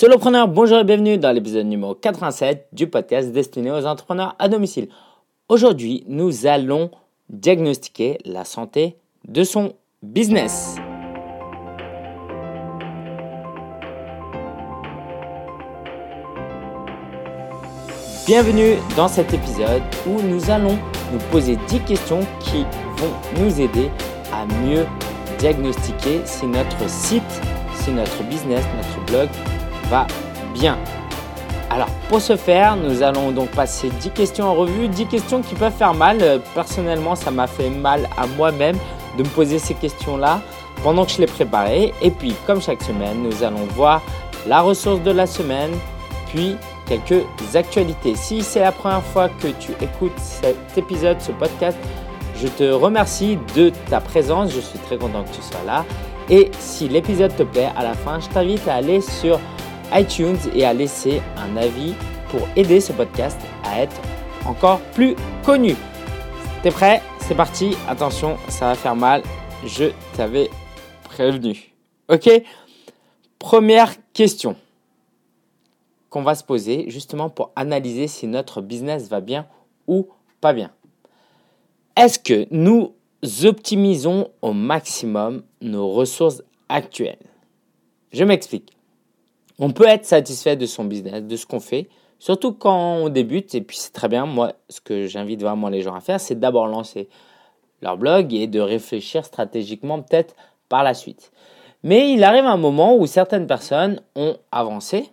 Solopreneur, bonjour et bienvenue dans l'épisode numéro 87 du podcast destiné aux entrepreneurs à domicile. Aujourd'hui, nous allons diagnostiquer la santé de son business. Bienvenue dans cet épisode où nous allons nous poser 10 questions qui vont nous aider à mieux diagnostiquer si notre site, si notre business, notre blog bien. Alors pour ce faire, nous allons donc passer 10 questions en revue, 10 questions qui peuvent faire mal. Euh, personnellement, ça m'a fait mal à moi-même de me poser ces questions-là pendant que je les préparais. Et puis, comme chaque semaine, nous allons voir la ressource de la semaine, puis quelques actualités. Si c'est la première fois que tu écoutes cet épisode, ce podcast, je te remercie de ta présence. Je suis très content que tu sois là. Et si l'épisode te plaît, à la fin, je t'invite à aller sur iTunes et à laisser un avis pour aider ce podcast à être encore plus connu. T'es prêt? C'est parti. Attention, ça va faire mal. Je t'avais prévenu. Ok? Première question qu'on va se poser justement pour analyser si notre business va bien ou pas bien. Est-ce que nous optimisons au maximum nos ressources actuelles? Je m'explique. On peut être satisfait de son business, de ce qu'on fait, surtout quand on débute, et puis c'est très bien. Moi, ce que j'invite vraiment les gens à faire, c'est d'abord lancer leur blog et de réfléchir stratégiquement peut-être par la suite. Mais il arrive un moment où certaines personnes ont avancé,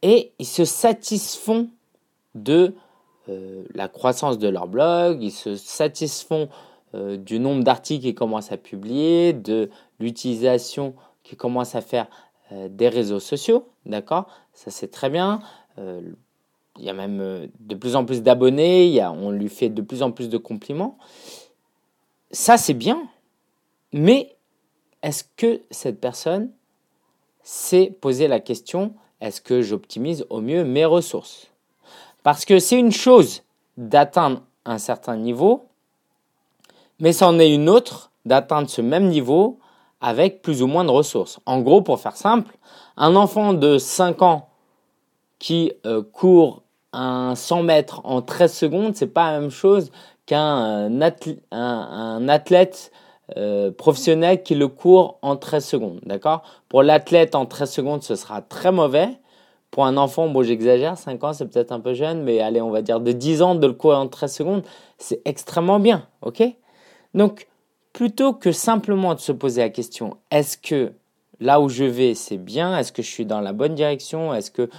et ils se satisfont de euh, la croissance de leur blog, ils se satisfont euh, du nombre d'articles qu'ils commencent à publier, de l'utilisation qu'ils commencent à faire des réseaux sociaux, d'accord? Ça c'est très bien. il y a même de plus en plus d'abonnés, on lui fait de plus en plus de compliments. Ça c'est bien, mais est-ce que cette personne s'est posé la question est-ce que j'optimise au mieux mes ressources? Parce que c'est une chose d'atteindre un certain niveau, mais c'en est une autre d'atteindre ce même niveau avec plus ou moins de ressources. En gros, pour faire simple, un enfant de 5 ans qui euh, court un 100 mètres en 13 secondes, c'est pas la même chose qu'un athlète euh, professionnel qui le court en 13 secondes. D'accord? Pour l'athlète, en 13 secondes, ce sera très mauvais. Pour un enfant, bon, j'exagère, 5 ans, c'est peut-être un peu jeune, mais allez, on va dire de 10 ans, de le courir en 13 secondes, c'est extrêmement bien. OK? Donc, plutôt que simplement de se poser la question, est-ce que là où je vais, c'est bien? Est-ce que je suis dans la bonne direction? Est-ce que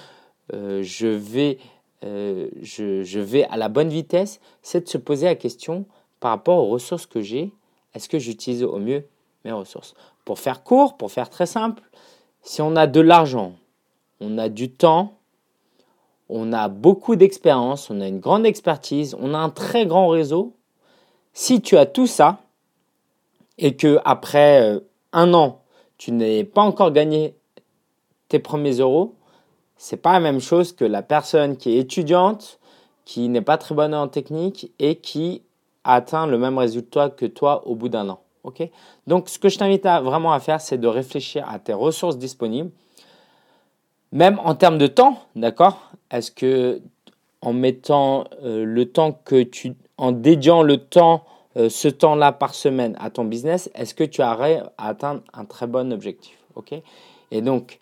euh, je, vais, euh, je, je vais à la bonne vitesse? C'est de se poser la question par rapport aux ressources que j'ai. Est-ce que j'utilise au mieux mes ressources? Pour faire court, pour faire très simple, si on a de l'argent, on a du temps, on a beaucoup d'expérience, on a une grande expertise, on a un très grand réseau, si tu as tout ça et que après euh, un an, tu n'es pas encore gagné tes premiers euros, c'est pas la même chose que la personne qui est étudiante, qui n'est pas très bonne en technique et qui atteint le même résultat que toi au bout d'un an. Donc, ce que je t'invite vraiment à faire, c'est de réfléchir à tes ressources disponibles, même en termes de temps, d'accord? Est-ce que en mettant euh, le temps que tu, en dédiant le temps, euh, ce temps-là par semaine à ton business, est-ce que tu arrives à atteindre un très bon objectif, Et donc,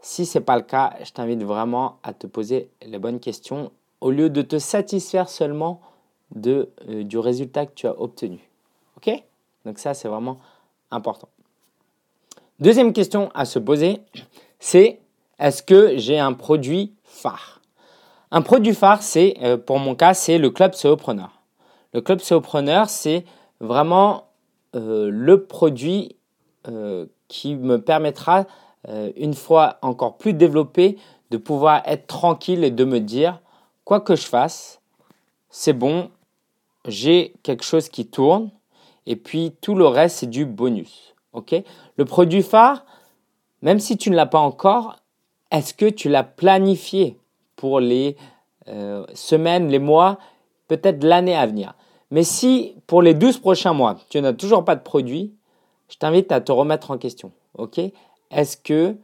si ce n'est pas le cas, je t'invite vraiment à te poser les bonnes questions au lieu de te satisfaire seulement euh, du résultat que tu as obtenu. OK? Donc ça, c'est vraiment important. Deuxième question à se poser, c'est est-ce que j'ai un produit phare? Un produit phare, c'est, euh, pour mon cas, c'est le Club Solopreneur. Le Club Solopreneur, c'est vraiment euh, le produit qui me permettra, une fois encore plus développé, de pouvoir être tranquille et de me dire, quoi que je fasse, c'est bon, j'ai quelque chose qui tourne et puis tout le reste, c'est du bonus. ok? Le produit phare, même si tu ne l'as pas encore, est-ce que tu l'as planifié pour les euh, semaines, les mois, peut-être l'année à venir Mais si pour les 12 prochains mois, tu n'as toujours pas de produit, je t'invite à te remettre en question. Est-ce que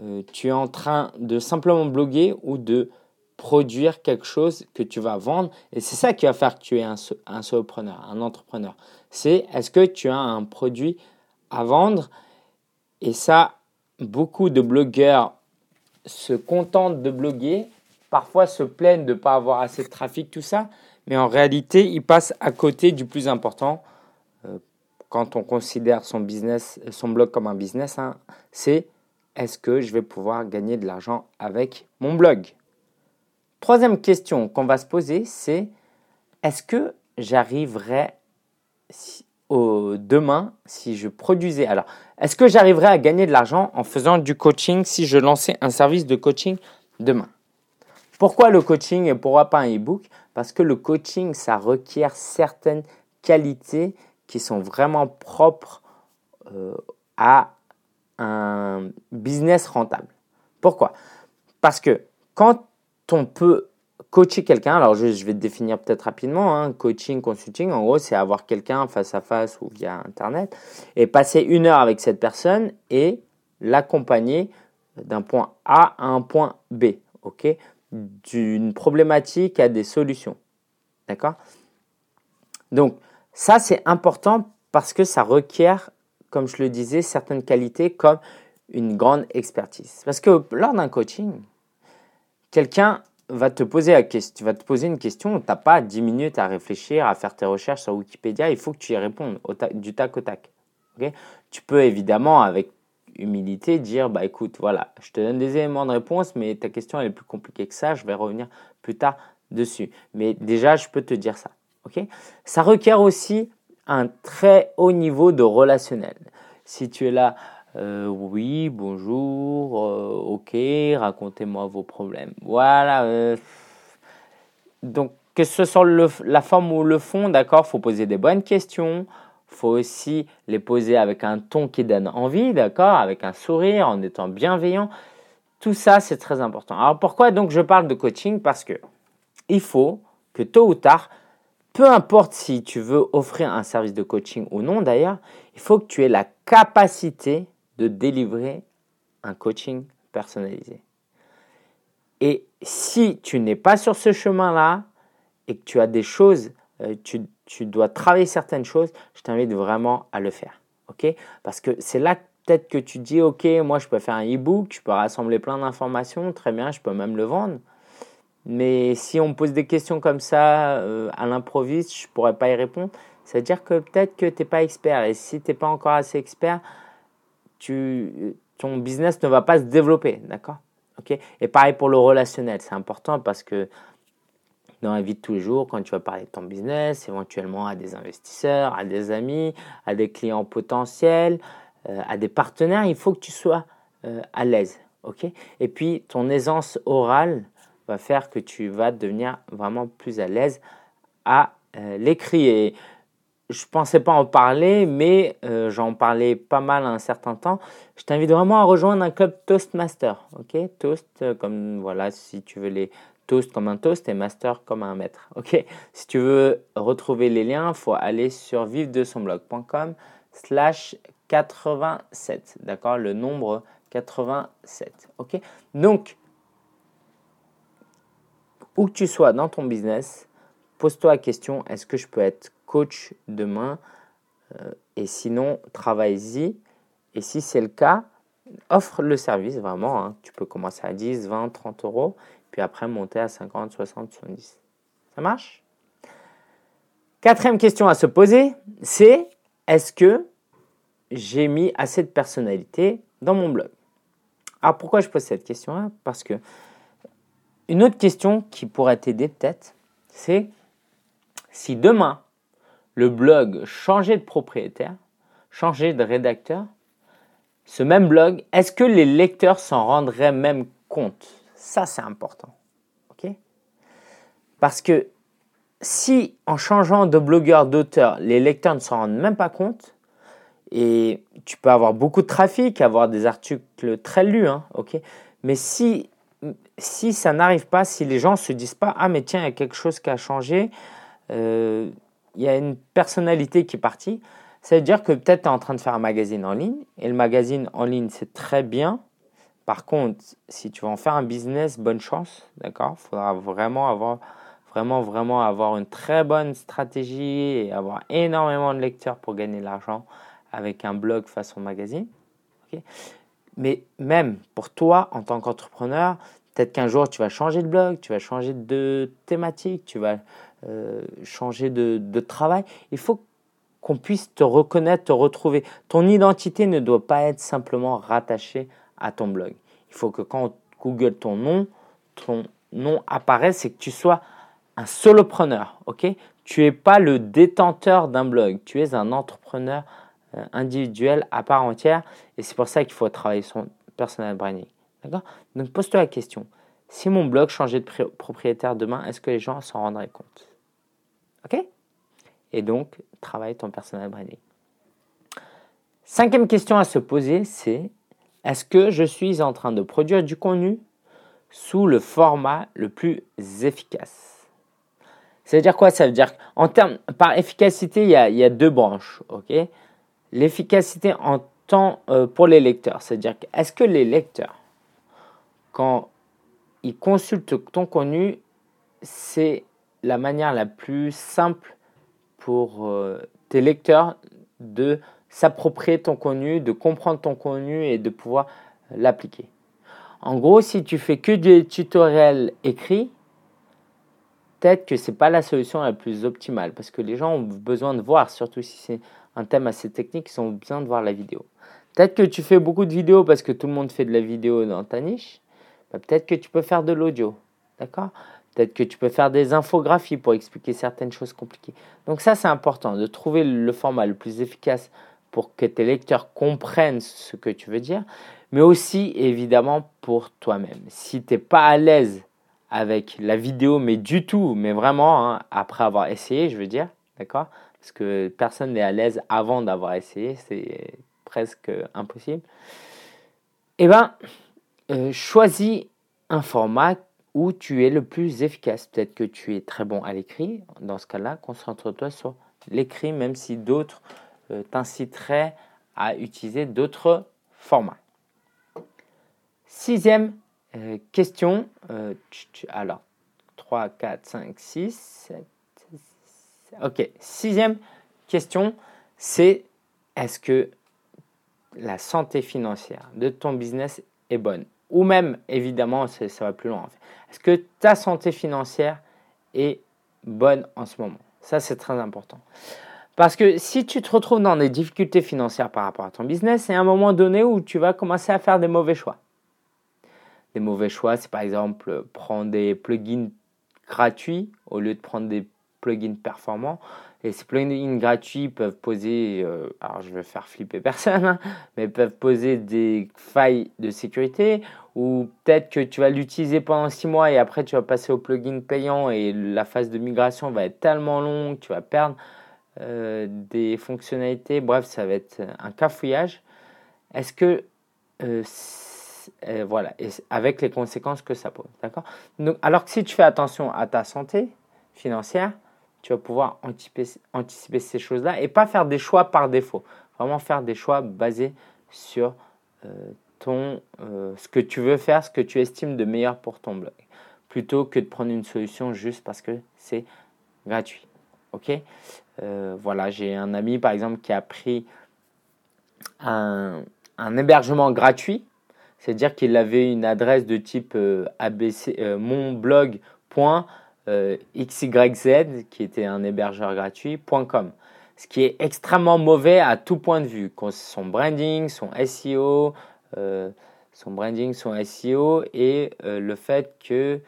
euh, tu es en train de simplement bloguer ou de produire quelque chose que tu vas vendre? Et c'est ça qui va faire que tu es un, un solopreneur, un entrepreneur. C'est est-ce que tu as un produit à vendre? Et ça, beaucoup de blogueurs se contentent de bloguer, parfois se plaignent de ne pas avoir assez de trafic, tout ça, mais en réalité, ils passent à côté du plus important. Euh, quand on considère son business, son blog comme un business, hein, c'est est-ce que je vais pouvoir gagner de l'argent avec mon blog? Troisième question qu'on va se poser, c'est est-ce que j'arriverai demain si je produisais? Alors, est-ce que j'arriverai à gagner de l'argent en faisant du coaching si je lançais un service de coaching demain? Pourquoi le coaching et pourquoi pas un e-book? Parce que le coaching, ça requiert certaines qualités qui sont vraiment propres euh, à un business rentable. Pourquoi? Parce que quand on peut coacher quelqu'un, alors je, vais te définir peut-être rapidement, hein, coaching, consulting, en gros, c'est avoir quelqu'un face à face ou via Internet et passer une heure avec cette personne et l'accompagner d'un point A à un point B, ok? D'une problématique à des solutions, d'accord? Donc, ça, c'est important parce que ça requiert, comme je le disais, certaines qualités comme une grande expertise. Parce que lors d'un coaching, quelqu'un va te poser question, te poser une question, tu n'as pas 10 minutes à réfléchir, à faire tes recherches sur Wikipédia, il faut que tu y répondes du tac au tac. tu peux évidemment, avec humilité, dire bah écoute, voilà, je te donne des éléments de réponse, mais ta question elle est plus compliquée que ça, je vais revenir plus tard dessus. Mais déjà, je peux te dire ça. ok? Ça requiert aussi un très haut niveau de relationnel. Si tu es là, euh, oui, bonjour, euh, ok, racontez-moi vos problèmes. Voilà. Euh, donc, que ce soit la forme ou le fond, d'accord, faut poser des bonnes questions. Faut aussi les poser avec un ton qui donne envie, d'accord, avec un sourire, en étant bienveillant. Tout ça, c'est très important. Alors, pourquoi donc je parle de coaching? Parce que il faut que tôt ou tard, peu importe si tu veux offrir un service de coaching ou non d'ailleurs, il faut que tu aies la capacité de délivrer un coaching personnalisé. Et si tu n'es pas sur ce chemin-là et que tu as des choses, euh, tu, tu, dois travailler certaines choses, je t'invite vraiment à le faire. ok? Parce que c'est là peut-être que tu dis, ok, moi je peux faire un e-book, je peux rassembler plein d'informations, très bien, je peux même le vendre. Mais si on me pose des questions comme ça euh, à l'improviste, je ne pourrais pas y répondre. C'est-à-dire que peut-être que tu n'es pas expert. Et si tu n'es pas encore assez expert, ton business ne va pas se développer, d'accord? Ok? Et pareil pour le relationnel, c'est important parce que dans la vie de tous les jours, quand tu vas parler de ton business, éventuellement à des investisseurs, à des amis, à des clients potentiels, euh, à des partenaires, il faut que tu sois euh, à l'aise, ok? Et puis ton aisance orale va faire que tu vas devenir vraiment plus à l'aise à euh, l'écrit. Et je pensais pas en parler, mais euh, j'en parlais pas mal un certain temps. Je t'invite vraiment à rejoindre un club Toastmaster. Ok, Toast comme voilà, si tu veux les toast comme un toast et master comme un maître. Ok, si tu veux retrouver les liens, faut aller sur vive-de-son-blog.com slash 87. D'accord, le nombre 87. Ok, donc où que tu sois dans ton business, pose-toi la question est-ce que je peux être coach demain euh, Et sinon, travaille-y. Et si c'est le cas, offre le service vraiment. Hein. Tu peux commencer à 10, 20, 30 euros, puis après monter à 50, 60, 70. Ça marche? Quatrième question à se poser, c'est est-ce que j'ai mis assez de personnalité dans mon blog? Alors pourquoi je pose cette question-là? Parce que une autre question qui pourrait t'aider peut-être, c'est si demain le blog changeait de propriétaire, changeait de rédacteur, ce même blog, est-ce que les lecteurs s'en rendraient même compte? Ça, c'est important. ok? Parce que si en changeant de blogueur, d'auteur, les lecteurs ne s'en rendent même pas compte, et tu peux avoir beaucoup de trafic, avoir des articles très lus, hein, ok? Mais si, si ça n'arrive pas, si les gens ne se disent pas Ah, mais tiens, il y a quelque chose qui a changé, euh, il y a une personnalité qui est partie, ça veut dire que peut-être tu es en train de faire un magazine en ligne, et le magazine en ligne, c'est très bien, Par contre, si tu veux en faire un business, bonne chance, d'accord? Il faudra vraiment avoir, vraiment, vraiment avoir une très bonne stratégie et avoir énormément de lecteurs pour gagner de l'argent avec un blog façon magazine. Mais même pour toi, en tant qu'entrepreneur, peut-être qu'un jour tu vas changer de blog, tu vas changer de thématique, tu vas euh, changer de, de, travail. Il faut qu'on puisse te reconnaître, te retrouver. Ton identité ne doit pas être simplement rattachée à ton blog. Il faut que quand Google ton nom, ton nom apparaisse et que tu sois un solopreneur. ok? Tu n'es pas le détenteur d'un blog, tu es un entrepreneur euh, individuel à part entière et c'est pour ça qu'il faut travailler son personal branding. D'accord? Donc pose-toi la question. Si mon blog changeait de propriétaire demain, est-ce que les gens s'en rendraient compte? Ok? Et donc, travaille ton personal branding. Cinquième question à se poser, c'est est-ce que je suis en train de produire du contenu sous le format le plus efficace? Ça veut dire quoi? Ça veut dire en termes par efficacité, il y a, deux branches, L'efficacité en temps euh, pour les lecteurs, c'est-à-dire est-ce que les lecteurs, quand ils consultent ton contenu, c'est la manière la plus simple pour euh, tes lecteurs de s'approprier ton contenu, de comprendre ton contenu et de pouvoir l'appliquer. En gros, si tu fais que des tutoriels écrits, peut-être que ce n'est pas la solution la plus optimale parce que les gens ont besoin de voir, surtout si c'est un thème assez technique, ils ont besoin de voir la vidéo. Peut-être que tu fais beaucoup de vidéos parce que tout le monde fait de la vidéo dans ta niche. Bah, peut-être que tu peux faire de l'audio. D'accord? Peut-être que tu peux faire des infographies pour expliquer certaines choses compliquées. Donc ça, c'est important de trouver le format le plus efficace pour que tes lecteurs comprennent ce que tu veux dire, mais aussi évidemment pour toi-même. Si tu n'es pas à l'aise avec la vidéo, mais du tout, mais vraiment, hein, après avoir essayé, je veux dire, d'accord? Parce que personne n'est à l'aise avant d'avoir essayé, c'est presque impossible. Eh bien, euh, choisis un format où tu es le plus efficace. Peut-être que tu es très bon à l'écrit. Dans ce cas-là, concentre-toi sur l'écrit, même si d'autres euh, t'inciteraient à utiliser d'autres formats. Sixième euh, question. Euh, alors, 3, 4, 5, 6, 7, 7. Ok. Sixième question, c'est est-ce que la santé financière de ton business est bonne? Ou même, évidemment, ça va plus loin. Est-ce que ta santé financière est bonne en ce moment? Ça, c'est très important. Parce que si tu te retrouves dans des difficultés financières par rapport à ton business, c'est un moment donné où tu vas commencer à faire des mauvais choix. Des mauvais choix, c'est par exemple prendre des plugins gratuits au lieu de prendre des plugins performants. Et ces plugins gratuits peuvent poser, euh, alors je vais faire flipper personne, hein, mais peuvent poser des failles de sécurité ou peut-être que tu vas l'utiliser pendant six mois et après tu vas passer au plugin payant et la phase de migration va être tellement longue, tu vas perdre euh, des fonctionnalités. Bref, ça va être un cafouillage. Est-ce que euh, voilà, et avec les conséquences que ça pose, d'accord? Alors que si tu fais attention à ta santé financière, tu vas pouvoir anticiper, ces choses-là et pas faire des choix par défaut. Vraiment faire des choix basés sur euh, ton, euh, ce que tu veux faire, ce que tu estimes de meilleur pour ton blog, plutôt que de prendre une solution juste parce que c'est gratuit. Ok? Euh, Voilà, j'ai un ami par exemple qui a pris un, hébergement gratuit, c'est-à-dire qu'il avait une adresse de type abc monblog euh, XYZ, qui était un hébergeur gratuit.com. Ce qui est extrêmement mauvais à tout point de vue. Son branding, son SEO, euh, son branding, son SEO et euh, le fait que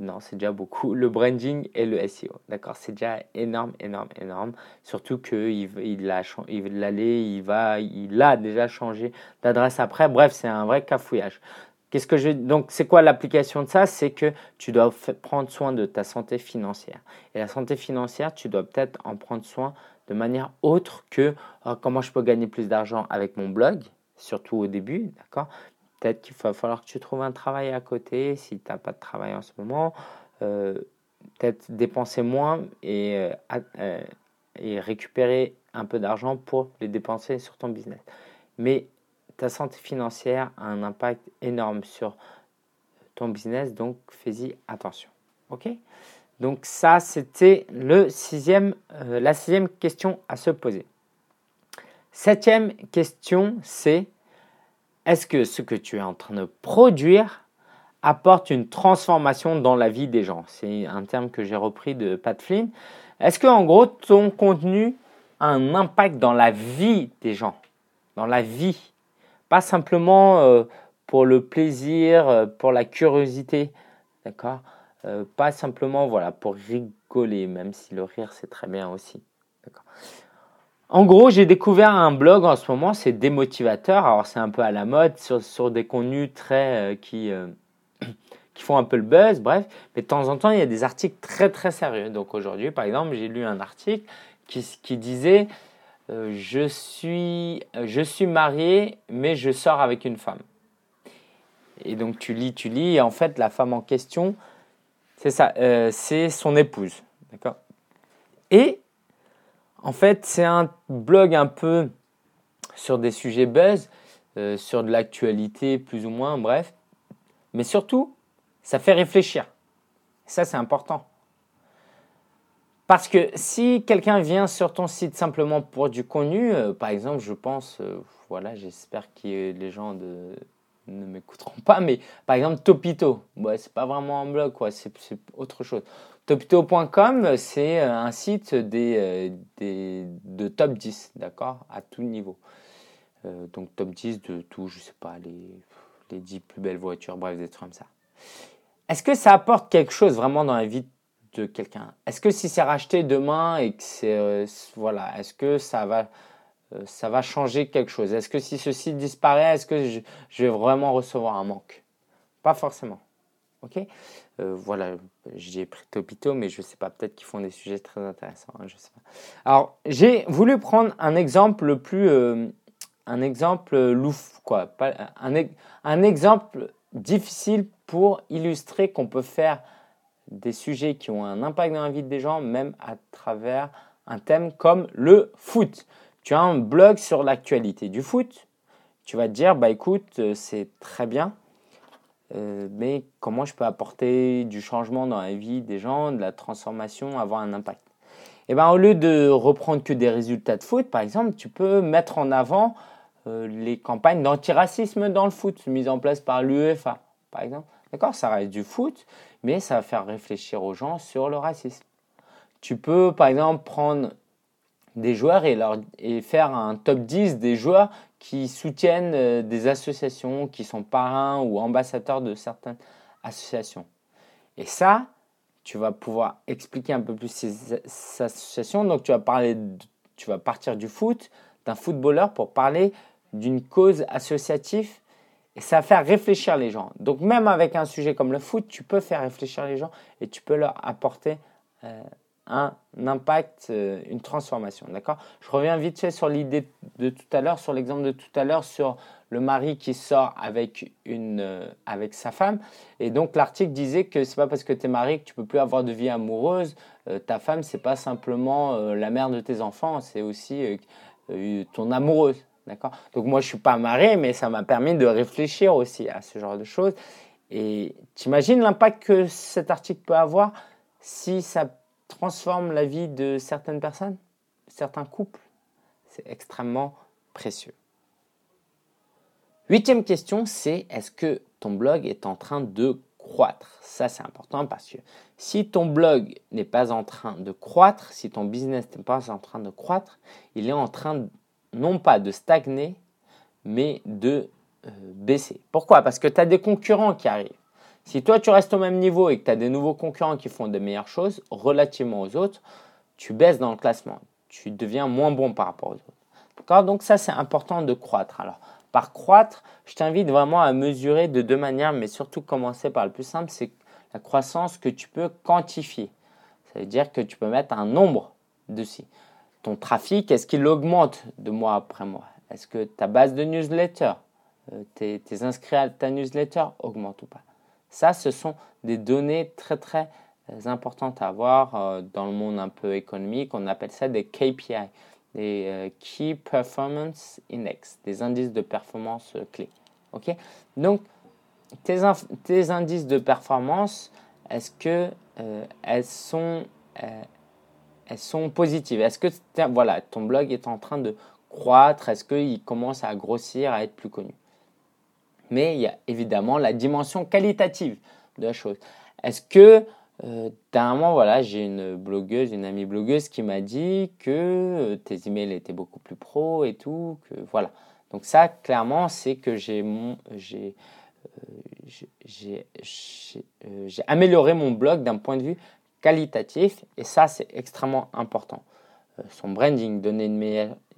non, c'est déjà beaucoup. Le branding et le SEO. D'accord C'est déjà énorme, énorme, énorme. Surtout qu'il il a, il, il, va, il a déjà changé d'adresse après. Bref, c'est un vrai cafouillage. Qu'est-ce que je donc c'est quoi l'application de ça? C'est que tu dois prendre soin de ta santé financière. Et la santé financière, tu dois peut-être en prendre soin de manière autre que oh, comment je peux gagner plus d'argent avec mon blog, surtout au début, d'accord? Peut-être qu'il va falloir que tu trouves un travail à côté si tu n'as pas de travail en ce moment. Euh, peut-être dépenser moins et, euh, euh, et récupérer un peu d'argent pour les dépenser sur ton business. Mais ta santé financière a un impact énorme sur ton business, donc fais-y attention. Ok? Donc ça, c'était le sixième, la sixième question à se poser. Septième question, c'est est-ce que ce que tu es en train de produire apporte une transformation dans la vie des gens? C'est un terme que j'ai repris de Pat Flynn. Est-ce que en gros ton contenu a un impact dans la vie des gens, dans la vie, pas simplement euh, pour le plaisir, euh, pour la curiosité, d'accord? Euh, Pas simplement voilà pour rigoler, même si le rire c'est très bien aussi, en gros, j'ai découvert un blog en ce moment, c'est démotivateur. Alors, c'est un peu à la mode sur, des contenus très qui, qui font un peu le buzz, bref. Mais de temps en temps, il y a des articles très très sérieux. Donc aujourd'hui, par exemple, j'ai lu un article qui, disait euh, je, suis, je suis marié, mais je sors avec une femme. Et donc tu lis, tu lis, et en fait, la femme en question, c'est ça, euh, c'est son épouse. D'accord? Et en fait, c'est un blog un peu sur des sujets buzz, euh, sur de l'actualité plus ou moins, bref. Mais surtout, ça fait réfléchir. Ça, c'est important. Parce que si quelqu'un vient sur ton site simplement pour du contenu, euh, par exemple, je pense, euh, voilà, j'espère que les gens ne m'écouteront pas, mais par exemple, Topito, ouais, c'est pas vraiment un blog, quoi, c'est autre chose. Topito.com, c'est euh, un site des, des, de top 10, d'accord, à tout niveau. donc top 10 de tout, je sais pas, les, les 10 plus belles voitures, bref, des trucs comme ça. Est-ce que ça apporte quelque chose vraiment dans la vie de quelqu'un? Est-ce que si c'est racheté demain et que c'est euh, voilà, est-ce que ça va euh, ça va changer quelque chose? Est-ce que si ceci disparaît, est-ce que je, vais vraiment recevoir un manque? Pas forcément. Ok? Euh, Voilà, j'ai pris Topito, mais je sais pas. Peut-être qu'ils font des sujets très intéressants. Hein, je sais pas. Alors, j'ai voulu prendre un exemple plus un exemple louf, quoi. un, un exemple difficile pour illustrer qu'on peut faire des sujets qui ont un impact dans la vie des gens, même à travers un thème comme le foot. Tu as un blog sur l'actualité du foot, tu vas te dire, bah écoute, euh, c'est très bien, euh, mais comment je peux apporter du changement dans la vie des gens, de la transformation, avoir un impact? Et eh ben, au lieu de reprendre que des résultats de foot, par exemple, tu peux mettre en avant euh, les campagnes d'antiracisme dans le foot, mises en place par l'UEFA, par exemple. D'accord? Ça reste du foot, mais ça va faire réfléchir aux gens sur le racisme. Tu peux, par exemple, prendre des joueurs et, leur, et faire un top 10 des joueurs qui soutiennent euh, des associations, qui sont parrains ou ambassadeurs de certaines associations. Et ça, tu vas pouvoir expliquer un peu plus ces, associations. Donc, tu vas, parler tu vas partir du foot, d'un footballeur pour parler d'une cause associative et ça va faire réfléchir les gens. Donc même avec un sujet comme le foot, tu peux faire réfléchir les gens et tu peux leur apporter euh, un impact, euh, une transformation. D'accord? Je reviens vite fait sur l'idée de tout à l'heure, sur l'exemple de tout à l'heure sur le mari qui sort avec, une, euh, avec sa femme. Et donc l'article disait que c'est pas parce que tu es marié que tu peux plus avoir de vie amoureuse. ta femme, c'est pas simplement la mère de tes enfants, c'est aussi ton amoureuse. D'accord? Donc moi, je ne suis pas marié, mais ça m'a permis de réfléchir aussi à ce genre de choses. Et tu imagines l'impact que cet article peut avoir si ça transforme la vie de certaines personnes, certains couples C'est extrêmement précieux. Huitième question, c'est est-ce que ton blog est en train de croître? Ça, c'est important parce que si ton blog n'est pas en train de croître, si ton business n'est pas en train de croître, il est en train non pas de stagner, mais de euh, baisser. Pourquoi? Parce que tu as des concurrents qui arrivent. Si toi tu restes au même niveau et que tu as des nouveaux concurrents qui font de meilleures choses relativement aux autres, tu baisses dans le classement. Tu deviens moins bon par rapport aux autres. D'accord? Donc ça c'est important de croître. Alors par croître, je t'invite vraiment à mesurer de deux manières, mais surtout commencer par le plus simple, c'est la croissance que tu peux quantifier. Ça veut dire que tu peux mettre un nombre dessus ton trafic, est-ce qu'il augmente de mois après mois? Est-ce que ta base de newsletter, euh, tes, inscrits à ta newsletter augmentent ou pas? Ça, ce sont des données très très euh, importantes à avoir euh, dans le monde un peu économique. On appelle ça des KPI, des euh, Key Performance Index, des indices de performance clés. Donc, tes, tes, indices de performance, est-ce que elles sont elles sont positives? Est-ce que voilà, ton blog est en train de croître? Est-ce qu'il commence à grossir, à être plus connu? Mais il y a évidemment la dimension qualitative de la chose. Est-ce que euh, d'un moment, voilà, j'ai une blogueuse, une amie blogueuse qui m'a dit que euh, tes emails étaient beaucoup plus pro et tout, que voilà. Donc ça, clairement, c'est que euh, j'ai amélioré mon blog d'un point de vue qualitatif et ça, c'est extrêmement important. son branding, donner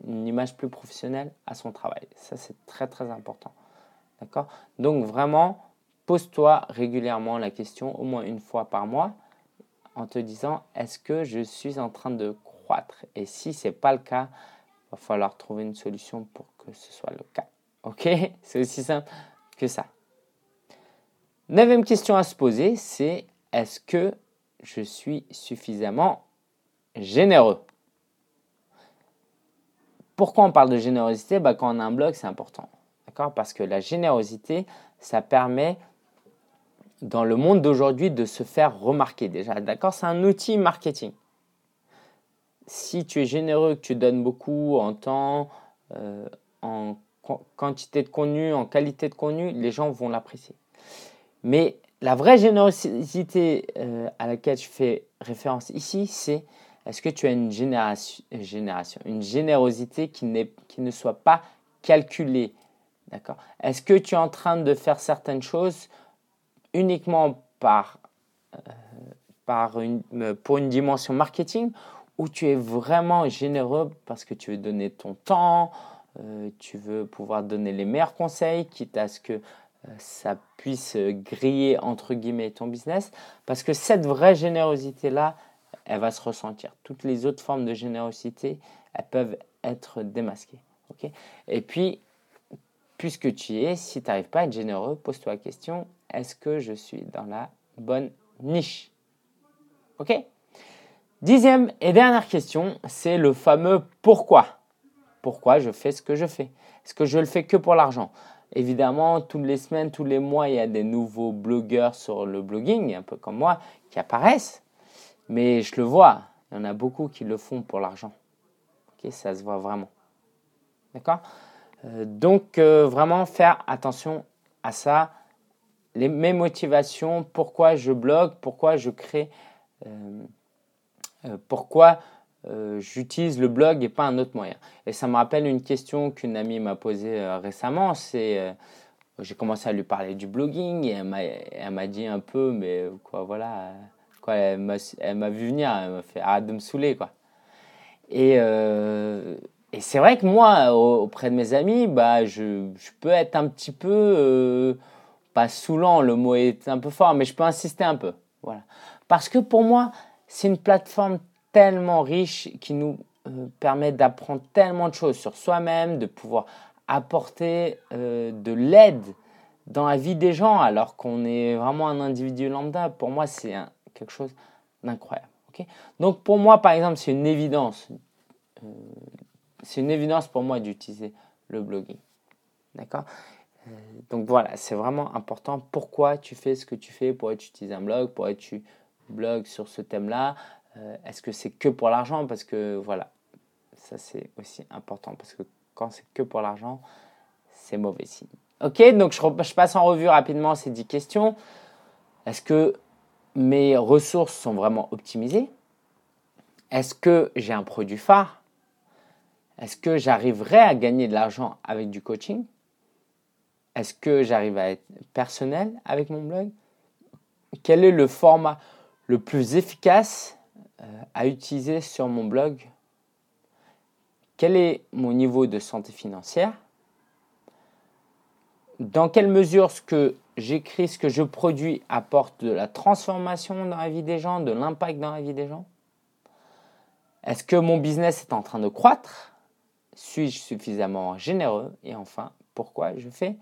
une image plus professionnelle à son travail. Ça, c'est très très important. Donc vraiment, pose-toi régulièrement la question, au moins une fois par mois, en te disant est-ce que je suis en train de croître? Et si ce n'est pas le cas, il va falloir trouver une solution pour que ce soit le cas. Ok? C'est aussi simple que ça. Neuvième question à se poser, c'est est-ce que je suis suffisamment généreux? Pourquoi on parle de générosité? Bah, Quand on a un blog, c'est important. D'accord Parce que la générosité, ça permet dans le monde d'aujourd'hui de se faire remarquer déjà. D'accord? C'est un outil marketing. Si tu es généreux, que tu donnes beaucoup en temps, euh, en quantité de contenu, en qualité de contenu, les gens vont l'apprécier. Mais la vraie générosité euh, à laquelle je fais référence ici, c'est est-ce que tu as une génération, une générosité qui, qui ne soit pas calculée D'accord Est-ce que tu es en train de faire certaines choses uniquement par, euh, par une, euh, pour une dimension marketing ou tu es vraiment généreux parce que tu veux donner ton temps, euh, tu veux pouvoir donner les meilleurs conseils, quitte à ce que ça puisse griller entre guillemets ton business, parce que cette vraie générosité-là, elle va se ressentir. Toutes les autres formes de générosité, elles peuvent être démasquées. Et puis, puisque tu y es, si tu n'arrives pas à être généreux, pose-toi la question, est-ce que je suis dans la bonne niche? Ok? Dixième et dernière question, c'est le fameux pourquoi. Pourquoi je fais ce que je fais? Est-ce que je le fais que pour l'argent? Évidemment, toutes les semaines, tous les mois, il y a des nouveaux blogueurs sur le blogging, un peu comme moi, qui apparaissent. Mais je le vois, il y en a beaucoup qui le font pour l'argent. Ok, ça se voit vraiment. D'accord? Donc, euh, vraiment faire attention à ça les, mes motivations, pourquoi je blogue, pourquoi je crée, euh, euh, pourquoi euh, j'utilise le blog et pas un autre moyen. Et ça me rappelle une question qu'une amie m'a posée récemment, c'est j'ai commencé à lui parler du blogging et elle m'a dit un peu, mais quoi, voilà, quoi, elle m'a vu venir, elle m'a fait arrête de me saouler, quoi. Et, et c'est vrai que moi, auprès de mes amis, bah, je, peux être un petit peu pas saoulant, le mot est un peu fort, mais je peux insister un peu. Voilà. Parce que pour moi, c'est une plateforme tellement riche qui nous euh, permet d'apprendre tellement de choses sur soi-même, de pouvoir apporter euh, de l'aide dans la vie des gens alors qu'on est vraiment un individu lambda. Pour moi, c'est quelque chose d'incroyable. Donc pour moi, par exemple, c'est une évidence. C'est une évidence pour moi d'utiliser le blogging. D'accord? Euh, donc voilà, c'est vraiment important. Pourquoi tu fais ce que tu fais? Pourquoi tu utilises un blog? Pourquoi tu blogues sur ce thème-là? Euh, Est-ce que c'est que pour l'argent? Parce que voilà, ça c'est aussi important. Parce que quand c'est que pour l'argent, c'est mauvais signe. Ok, donc je, je, passe en revue rapidement ces 10 questions. Est-ce que mes ressources sont vraiment optimisées? Est-ce que j'ai un produit phare? Est-ce que j'arriverai à gagner de l'argent avec du coaching? Est-ce que j'arrive à être personnel avec mon blog? Quel est le format le plus efficace euh, à utiliser sur mon blog? Quel est mon niveau de santé financière? Dans quelle mesure ce que j'écris, ce que je produis apporte de la transformation dans la vie des gens, de l'impact dans la vie des gens? Est-ce que mon business est en train de croître? Suis-je suffisamment généreux Et enfin, pourquoi je fais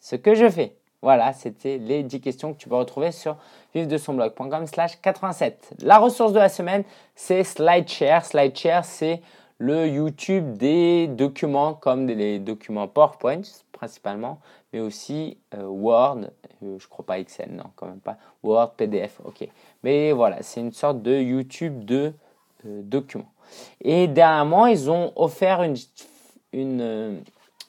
ce que je fais? Voilà, c'était les 10 questions que tu peux retrouver sur vivre-de-son-blog.com slash 87. La ressource de la semaine, c'est SlideShare. SlideShare, c'est le YouTube des documents comme les documents PowerPoint principalement, mais aussi euh, Word, euh, je crois pas Excel, non, quand même pas, Word, PDF, ok. Mais voilà, c'est une sorte de YouTube de euh, documents. Et dernièrement, ils ont offert une, une,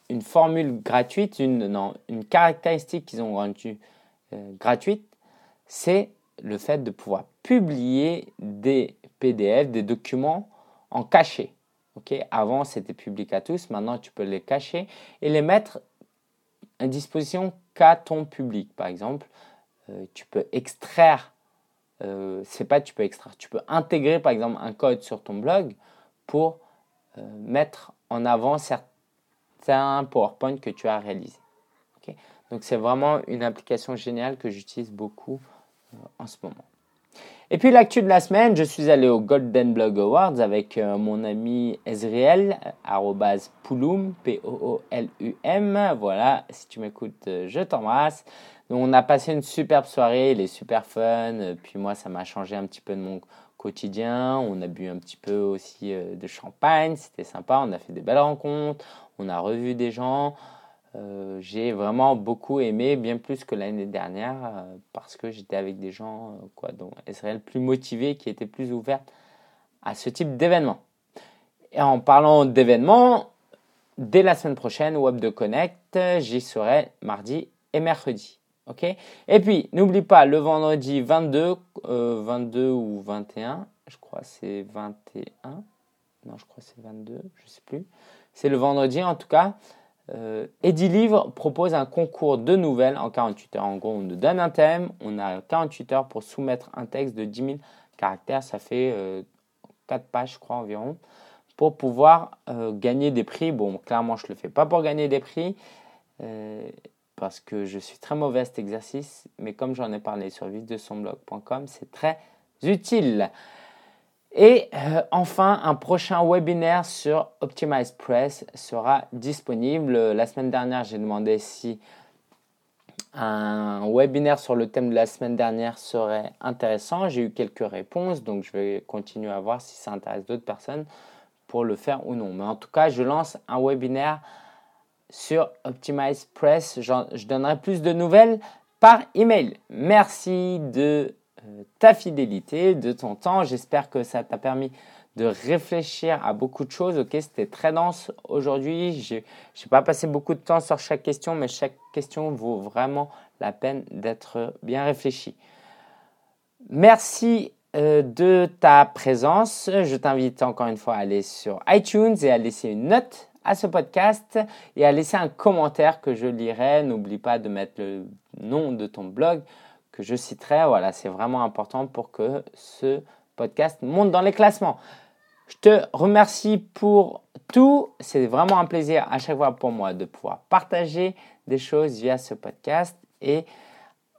une formule gratuite, une, non, une caractéristique qu'ils ont rendue gratuite, c'est le fait de pouvoir publier des PDF, des documents en cachet. Avant, c'était public à tous. Maintenant, tu peux les cacher et les mettre à disposition qu'à ton public. Par exemple, euh, tu peux extraire, euh, c'est pas tu peux extraire, tu peux intégrer par exemple un code sur ton blog pour euh, mettre en avant certains PowerPoint que tu as réalisés. Donc c'est vraiment une application géniale que j'utilise beaucoup en ce moment. Et puis l'actu de la semaine, je suis allé au Golden Blog Awards avec euh, mon ami Ezriel, Pouloum, P-O-O-L-U-M. Voilà, si tu m'écoutes, euh, je t'embrasse. On a passé une superbe soirée, il est super fun. Puis moi, ça m'a changé un petit peu de mon quotidien. On a bu un petit peu aussi euh, de champagne, c'était sympa. On a fait des belles rencontres, on a revu des gens. Euh, j'ai vraiment beaucoup aimé, bien plus que l'année dernière, euh, parce que j'étais avec des gens, euh, quoi, dont Israël plus motivés, qui étaient plus ouverts à ce type d'événement. Et en parlant d'événements, dès la semaine prochaine, Web de Connect, j'y serai mardi et mercredi. Ok? Et puis, n'oublie pas, le vendredi 22, 22 ou 21, je crois c'est 21, non, je crois c'est 22, je sais plus. C'est le vendredi en tout cas. Euh, Livre propose un concours de nouvelles en 48 heures. En gros, on nous donne un thème, on a 48 heures pour soumettre un texte de 10 000 caractères, ça fait 4 euh, pages, je crois, environ, pour pouvoir euh, gagner des prix. Bon, clairement, je ne le fais pas pour gagner des prix, euh, parce que je suis très mauvais à cet exercice, mais comme j'en ai parlé sur blog.com, c'est très utile. Et euh, enfin, un prochain webinaire sur Optimize Press sera disponible. La semaine dernière, j'ai demandé si un webinaire sur le thème de la semaine dernière serait intéressant. J'ai eu quelques réponses, donc je vais continuer à voir si ça intéresse d'autres personnes pour le faire ou non. Mais en tout cas, je lance un webinaire sur Optimize Press. Je donnerai plus de nouvelles par email. Merci de euh, ta fidélité, de ton temps. J'espère que ça t'a permis de réfléchir à beaucoup de choses. Ok, c'était très dense aujourd'hui. Je n'ai pas passé beaucoup de temps sur chaque question, mais chaque question vaut vraiment la peine d'être bien réfléchie. Merci euh, de ta présence. Je t'invite encore une fois à aller sur iTunes et à laisser une note à ce podcast et à laisser un commentaire que je lirai. N'oublie pas de mettre le nom de ton blog que je citerai. Voilà, c'est vraiment important pour que ce podcast monte dans les classements. Je te remercie pour tout. C'est vraiment un plaisir à chaque fois pour moi de pouvoir partager des choses via ce podcast et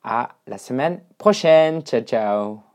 à la semaine prochaine. Ciao, ciao.